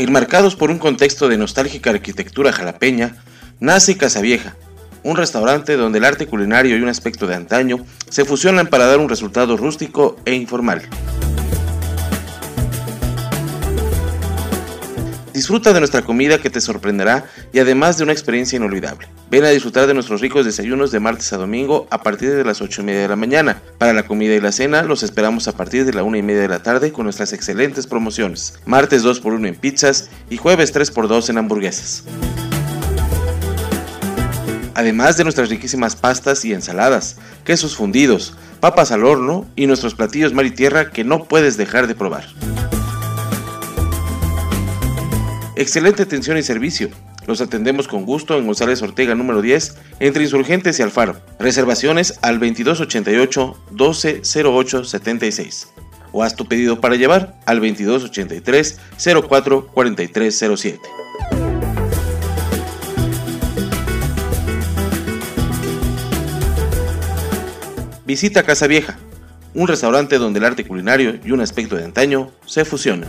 Enmarcados por un contexto de nostálgica arquitectura jalapeña, nace Casa Vieja, un restaurante donde el arte culinario y un aspecto de antaño se fusionan para dar un resultado rústico e informal. Disfruta de nuestra comida que te sorprenderá y además de una experiencia inolvidable. Ven a disfrutar de nuestros ricos desayunos de martes a domingo a partir de las 8 y media de la mañana. Para la comida y la cena los esperamos a partir de la 1 y media de la tarde con nuestras excelentes promociones. Martes 2x1 en pizzas y jueves 3x2 en hamburguesas. Además de nuestras riquísimas pastas y ensaladas, quesos fundidos, papas al horno y nuestros platillos mar y tierra que no puedes dejar de probar. Excelente atención y servicio. Los atendemos con gusto en González Ortega número 10, entre Insurgentes y Alfaro. Reservaciones al 2288 1208 76 o haz tu pedido para llevar al 2283 04 4307. Visita Casa Vieja, un restaurante donde el arte culinario y un aspecto de antaño se fusionan.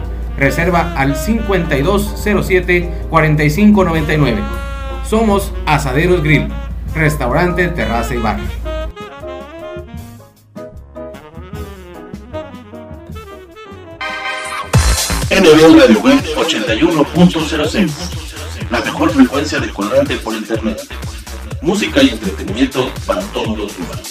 Reserva al 5207-4599. Somos Asaderos Grill, restaurante, terraza y bar. NB Radio Web 81.06 La mejor frecuencia de colorante por internet. Música y entretenimiento para todos los humanos.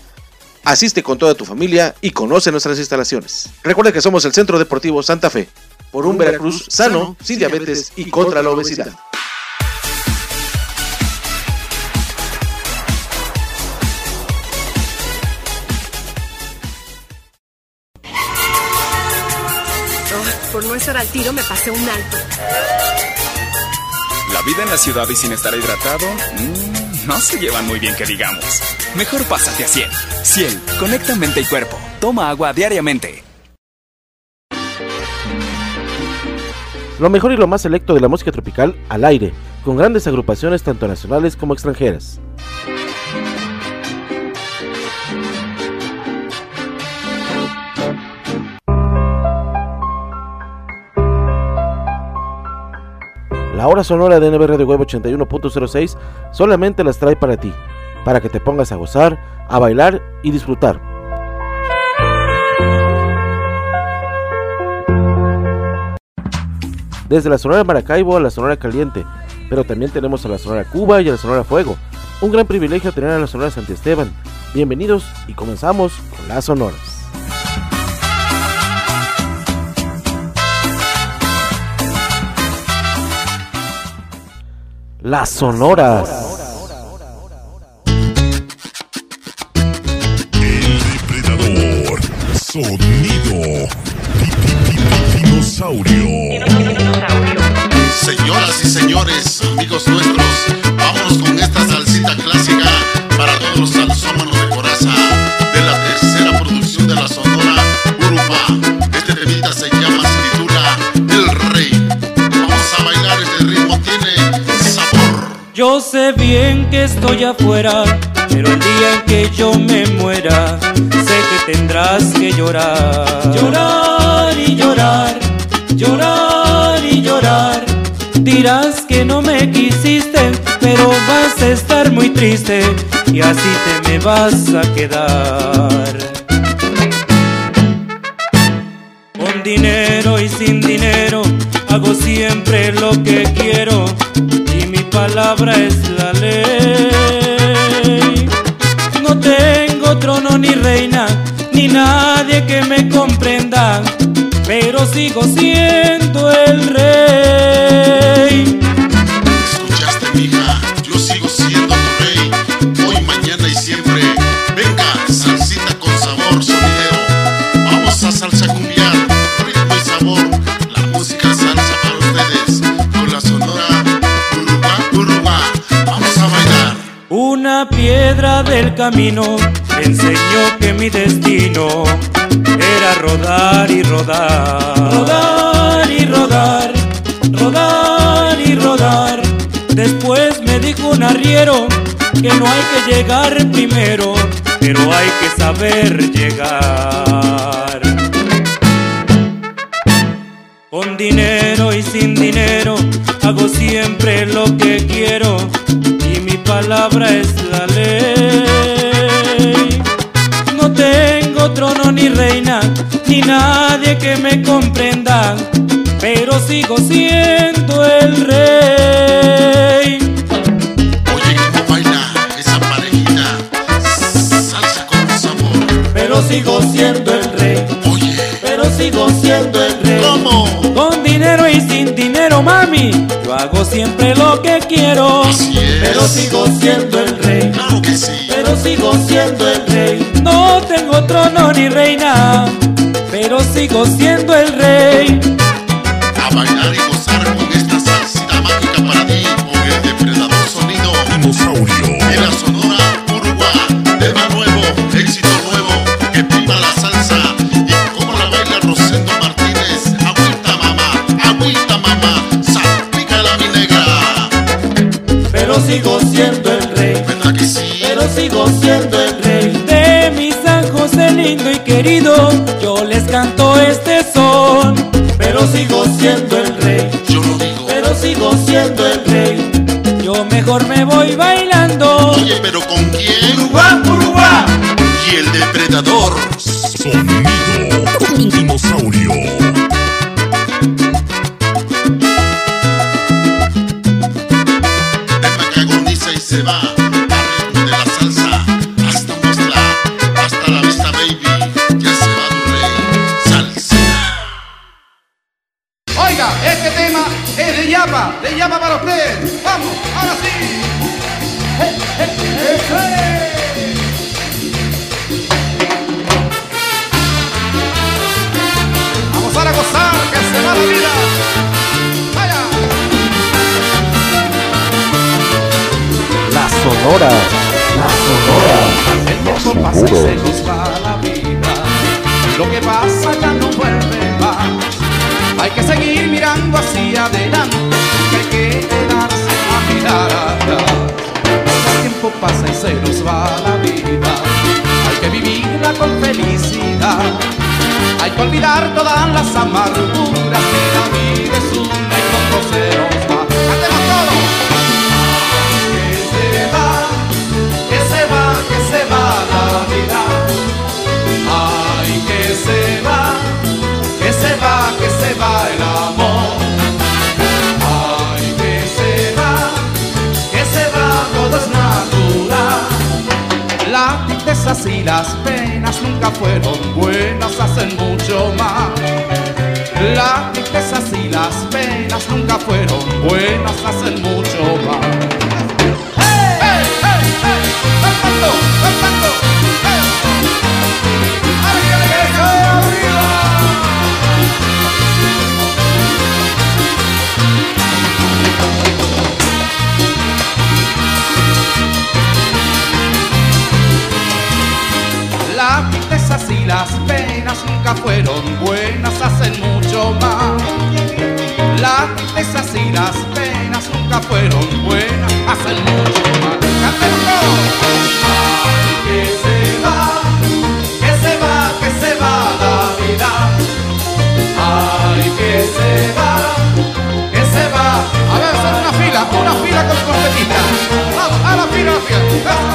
Asiste con toda tu familia y conoce nuestras instalaciones. Recuerda que somos el Centro Deportivo Santa Fe, por un Veracruz sano, sin diabetes y contra la obesidad. por no estar al tiro me pasé un alto. La vida en la ciudad y sin estar hidratado, mmm, no se llevan muy bien que digamos. Mejor pásate a Ciel. Ciel, conecta mente y cuerpo. Toma agua diariamente. Lo mejor y lo más selecto de la música tropical al aire, con grandes agrupaciones tanto nacionales como extranjeras. La hora sonora de NB Radio Web 81.06 solamente las trae para ti, para que te pongas a gozar, a bailar y disfrutar. Desde la Sonora Maracaibo a la Sonora Caliente, pero también tenemos a la Sonora Cuba y a la Sonora Fuego. Un gran privilegio tener a la Sonora Santiesteban, Bienvenidos y comenzamos con las sonoras. Las sonoras. El depredador. Sonido. Dinosaurio. Señoras y señores, amigos nuestros, vámonos con esta salsita sé bien que estoy afuera, pero el día en que yo me muera, sé que tendrás que llorar. Llorar y llorar, llorar y llorar. Dirás que no me quisiste, pero vas a estar muy triste y así te me vas a quedar. Con dinero y sin dinero hago siempre lo que quiero palabra es la ley. No tengo trono ni reina ni nadie que me comprenda, pero sigo siendo el rey. Del camino enseñó que mi destino era rodar y rodar. Rodar y rodar, rodar y rodar. Después me dijo un arriero que no hay que llegar primero, pero hay que saber llegar. Con dinero y sin dinero hago siempre lo que quiero y mi palabra es nadie que me comprenda, pero sigo siendo el rey. Oye, cómo baila esa parejita. Salsa con sabor. Pero sigo siendo el rey, Oye, pero sigo siendo el rey. ¿cómo? Con dinero y sin dinero, mami, yo hago siempre lo que quiero. Así es. Pero sigo siendo el rey, Claro que sí. pero sigo siendo el rey. No tengo trono ni reina, pero sigo siendo el rey. A bailar y gozar con esta salsita mágica para ti. Con el depredador sonido. Dinosaurio. En la Sonora Uruguay, tema nuevo, éxito nuevo, que viva la salsa y como la baila Rosendo Martínez, agüita mamá, agüita mamá, salpícala mi negra, Pero sigo siendo voy Hay que olvidar todas las amarguras que la vida es una y poco se nos Que se va, que se va, que se va la vida. Ay, que se va, que se va, que se va el amor. Ay, que se va, que se va, todo es natural. Las tristezas y las penas nunca fueron buenas, hacen mucho mal. Las tristezas y las penas nunca fueron buenas, hacen mucho y las penas nunca fueron buenas, hacen mucho mal. Las tristezas y las penas nunca fueron buenas, hacen mucho mal. ¡Ay, que se va! ¡Que se va, que se va la vida! ¡Ay, que se va! ¡Que se va! A ver, son una fila, una fila con trompetita. ¡A la fila, a la fila!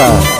Música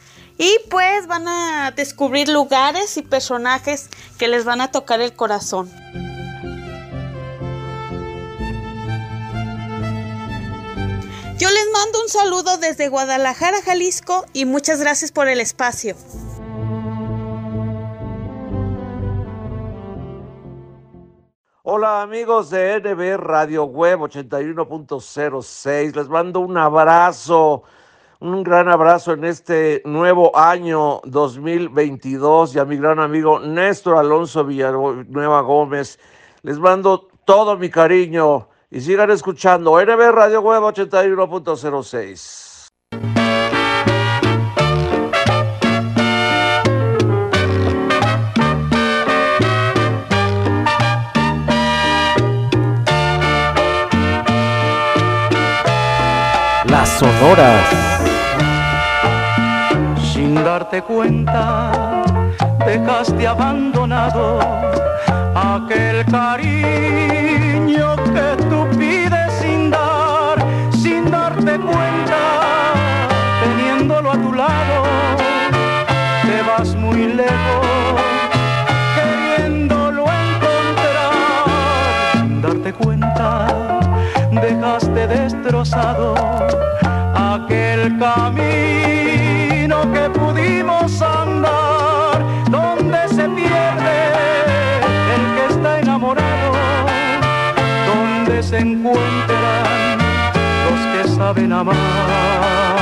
y pues van a descubrir lugares y personajes que les van a tocar el corazón. Yo les mando un saludo desde Guadalajara, Jalisco y muchas gracias por el espacio. Hola amigos de NB Radio Web 81.06, les mando un abrazo, un gran abrazo en este nuevo año 2022 y a mi gran amigo Néstor Alonso Villanueva Gómez, les mando todo mi cariño y sigan escuchando NB Radio Web 81.06. Las sonoras. Sin darte cuenta, dejaste abandonado aquel cariño que tú pides sin dar, sin darte cuenta, teniéndolo a tu lado, te vas muy lejos, queriéndolo encontrar, sin darte cuenta, dejaste destrozado aquel camino encuentran los que saben amar.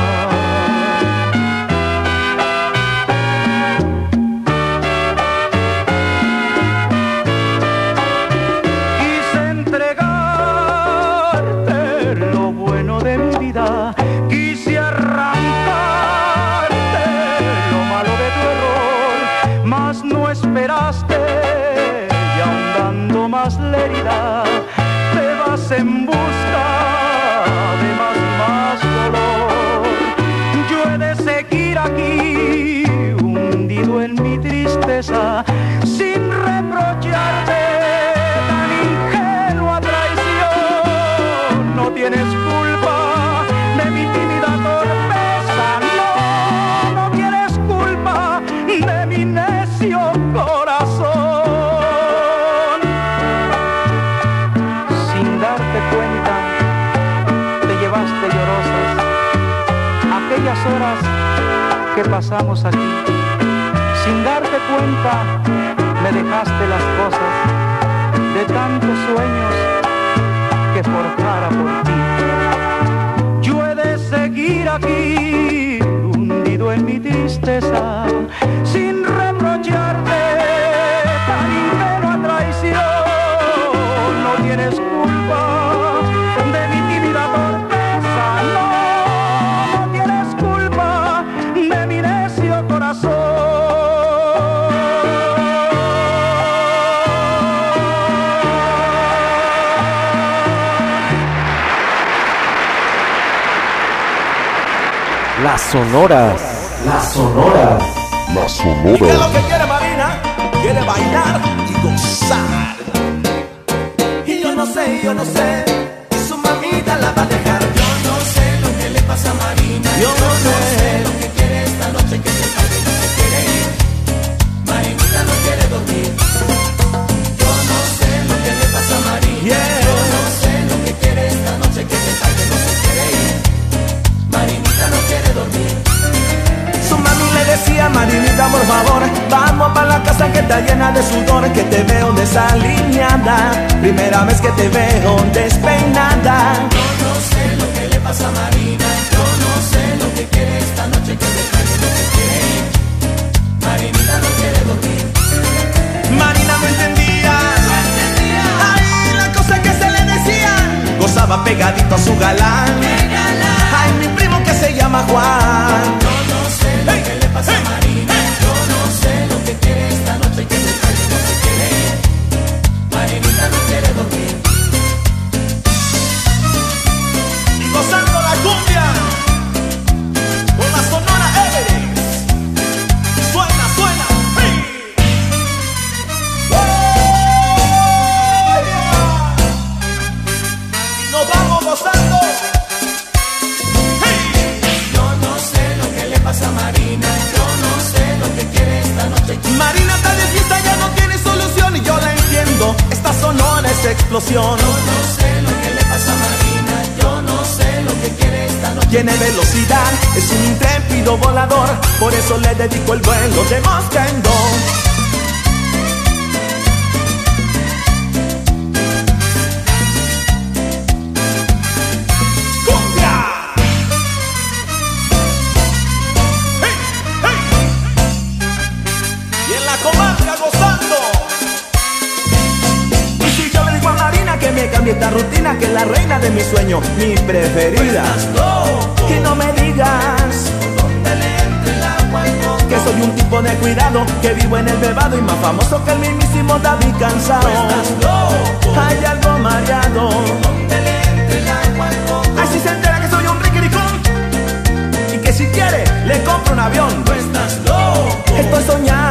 Horas que pasamos aquí. Sin darte cuenta, me dejaste las cosas de tantos sueños que forjara por ti. Yo he de seguir aquí, hundido en mi tristeza, sin reprocharte Las sonoras. Las sonoras. Las ¿Qué es lo que quiere Marina? Quiere bailar y gozar. Y yo no sé, yo no sé, que está llena de sudor, que te veo desalineada. Primera vez que te veo despeinada. Yo no sé lo que le pasa a Marina, yo no sé lo que quiere esta noche que se baile no se quiere. Marinita no quiere dormir. Marina no entendía, Ay, la cosa que se le decían. Gozaba pegadito a su galán. Ay, mi primo que se llama Juan. Tiene velocidad, es un intrépido volador, por eso le dedico el vuelo de Mosquendo. ¡Cumbia! y en la comarca gozando. Y si yo le digo a Marina que me cambie esta rutina, que la reina de mi sueño, mi preferida. Que no me digas que soy un tipo de cuidado, que vivo en el bebado y más famoso que el mismísimo David cansado. Hay algo mareado. Ay, si se entera que soy un riquiricón y que si quiere le compro un avión. No estás loco. Estoy soñando.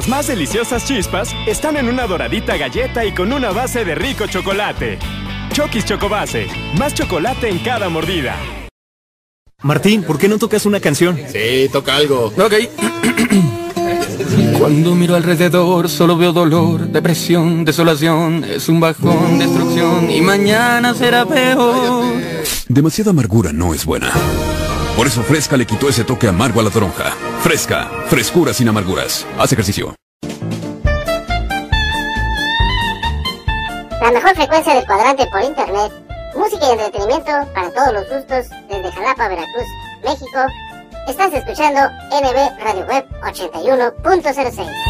Las más deliciosas chispas están en una doradita galleta y con una base de rico chocolate. Chokis Chocobase, más chocolate en cada mordida. Martín, ¿por qué no tocas una canción? Sí, toca algo. Ok. Cuando miro alrededor solo veo dolor, depresión, desolación, es un bajón, destrucción y mañana será peor. Demasiada amargura no es buena. Por eso Fresca le quitó ese toque amargo a la toronja. Fresca, frescura sin amarguras. Haz ejercicio. La mejor frecuencia del cuadrante por internet. Música y entretenimiento para todos los gustos desde Jalapa, Veracruz, México. Estás escuchando NB Radio Web 81.06.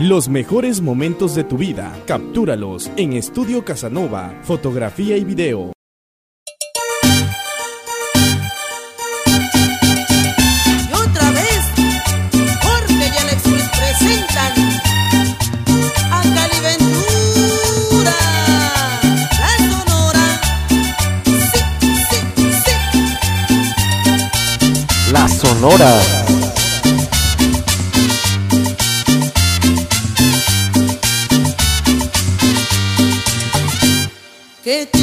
Los mejores momentos de tu vida, captúralos en Estudio Casanova, fotografía y video. Y otra vez, Jorge y Alex presentan a Caliventura, la sonora. La Sonora. Que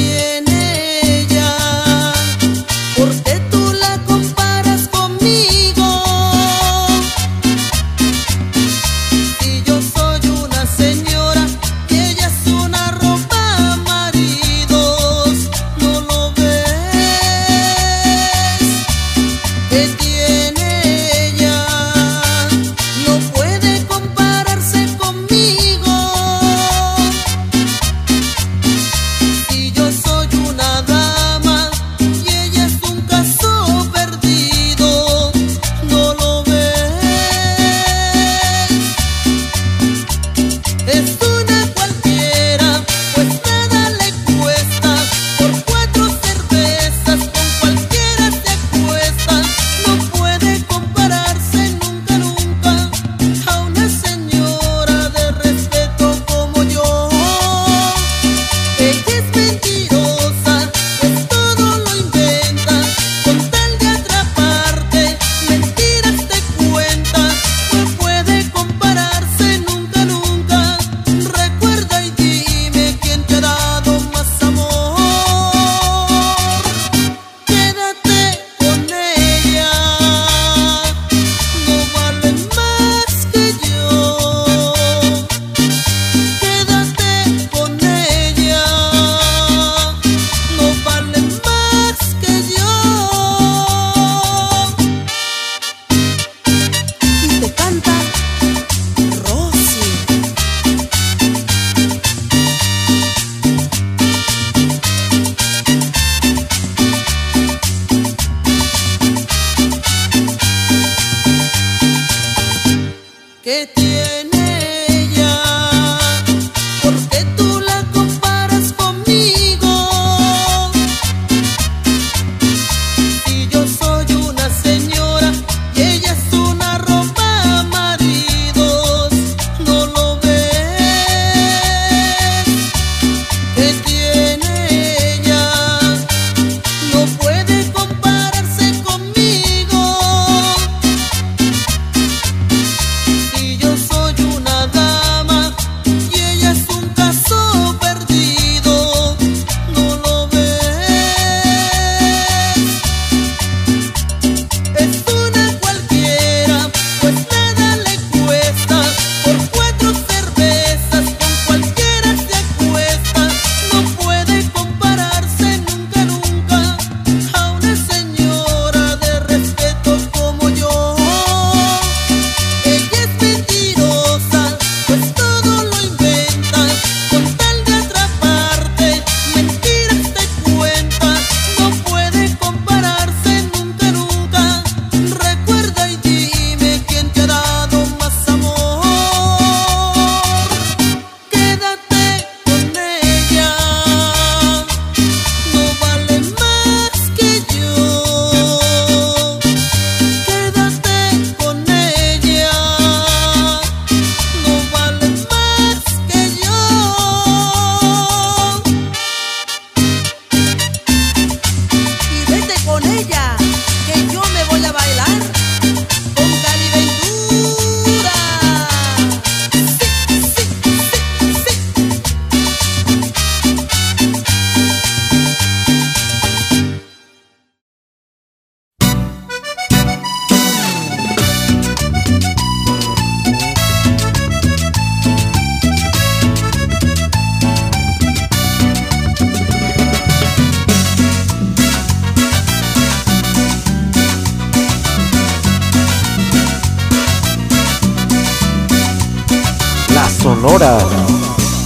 Sonora.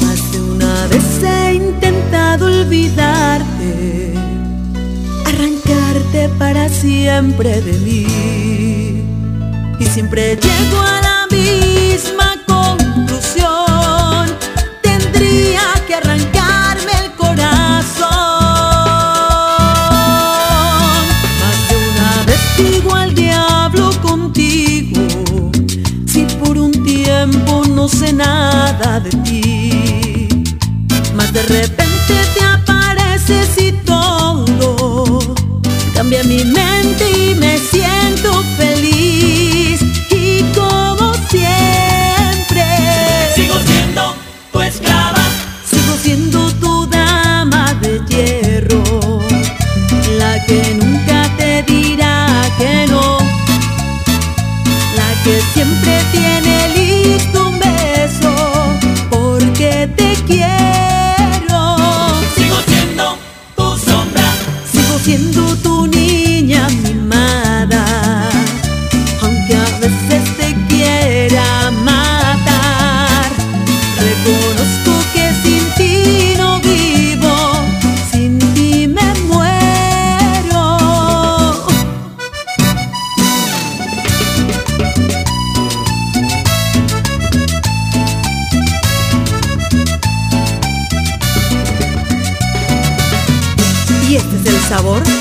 Más de una vez he intentado olvidarte, arrancarte para siempre de mí. Y siempre llego a la misma conclusión. Tendría que arrancarme el corazón. Más de una vez digo al diablo contigo. Si por un tiempo no sé nada de ti, más de repente te apareces y todo cambia mi mente sabor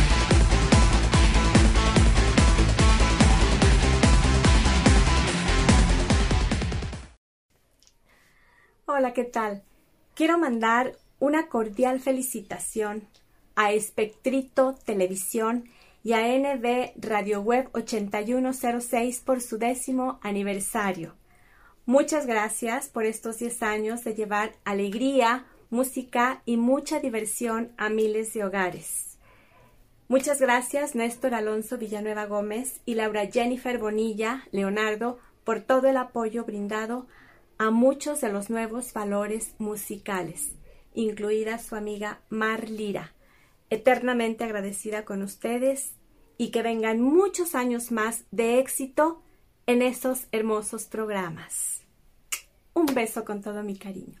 Hola, ¿qué tal? Quiero mandar una cordial felicitación a Espectrito Televisión y a NB Radio Web 8106 por su décimo aniversario. Muchas gracias por estos 10 años de llevar alegría, música y mucha diversión a miles de hogares. Muchas gracias Néstor Alonso Villanueva Gómez y Laura Jennifer Bonilla Leonardo por todo el apoyo brindado a muchos de los nuevos valores musicales, incluida su amiga Mar Lira. Eternamente agradecida con ustedes y que vengan muchos años más de éxito en esos hermosos programas. Un beso con todo mi cariño.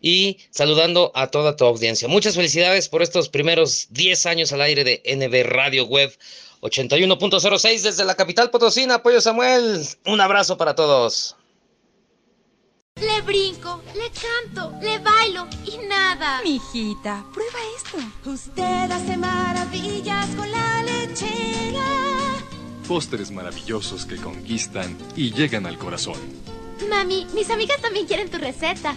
y saludando a toda tu audiencia. Muchas felicidades por estos primeros 10 años al aire de NB Radio Web 81.06 desde la capital potosina. Apoyo Samuel, un abrazo para todos. Le brinco, le canto, le bailo y nada. Mijita, prueba esto. Usted hace maravillas con la lechera. Postres maravillosos que conquistan y llegan al corazón. Mami, mis amigas también quieren tu receta.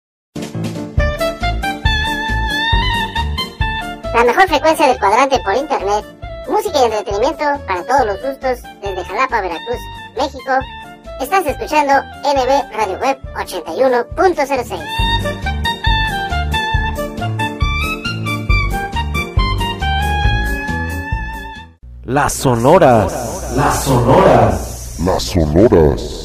La mejor frecuencia del cuadrante por internet. Música y entretenimiento para todos los gustos desde Jalapa, Veracruz, México. Estás escuchando NB Radio Web 81.06. Las sonoras. Las sonoras. Las sonoras.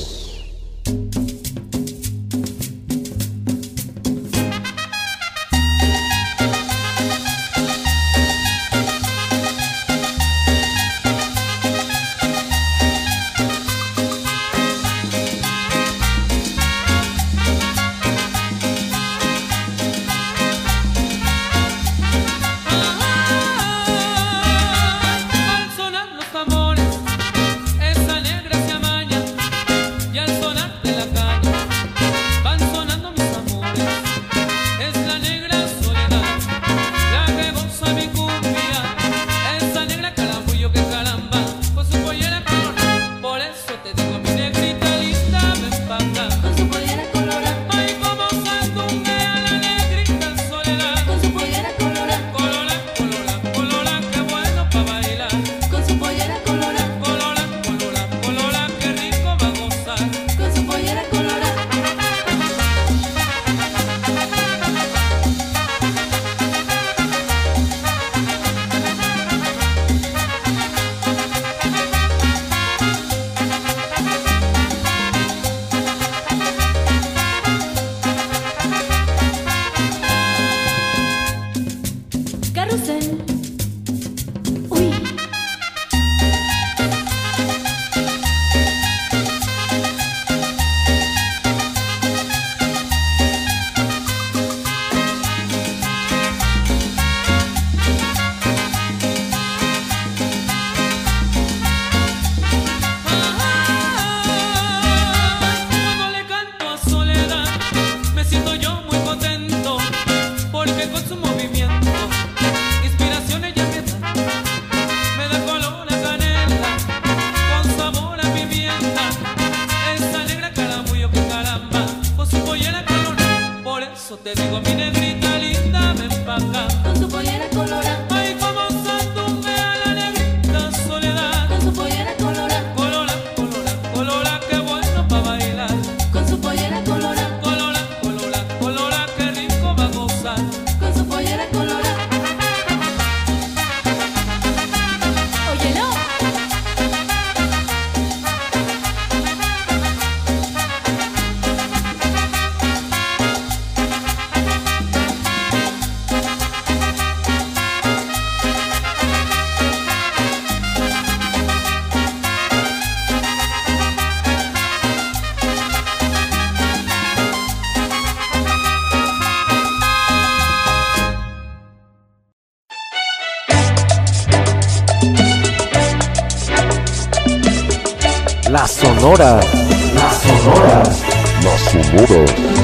Sonoras. Las sonoras. Las sonoras.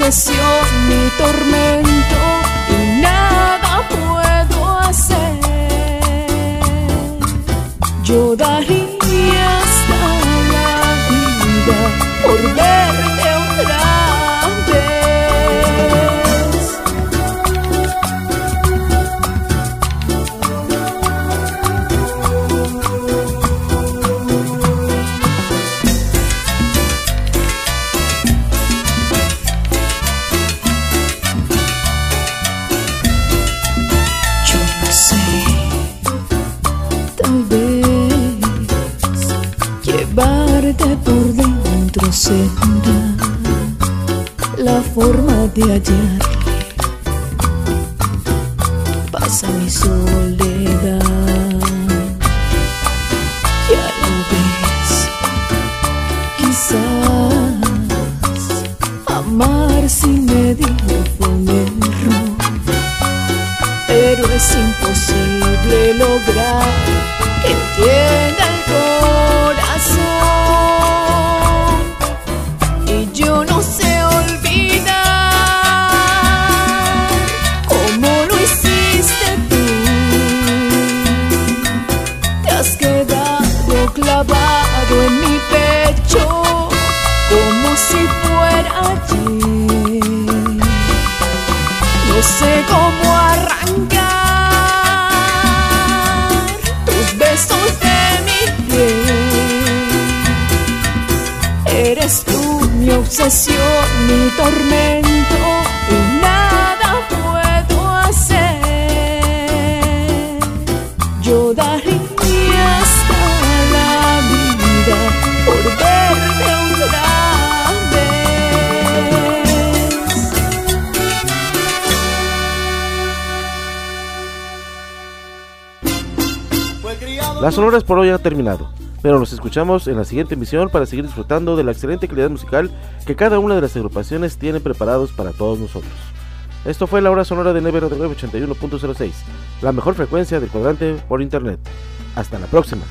Obsesión, mi tormento imposible lograr que entienda el corazón. Y yo no sé olvidar cómo lo hiciste tú. Te has quedado clavado en mi pecho como si fuera ayer. No sé cómo obsesión, mi tormento y nada puedo hacer. Yo daría hasta la vida por verte otra vez. Las sonoras por hoy han terminado, pero nos escuchamos en la siguiente emisión para seguir disfrutando de la excelente calidad musical que cada una de las agrupaciones tiene preparados para todos nosotros. Esto fue la hora sonora de Nevero de 81.06, la mejor frecuencia del cuadrante por internet. Hasta la próxima.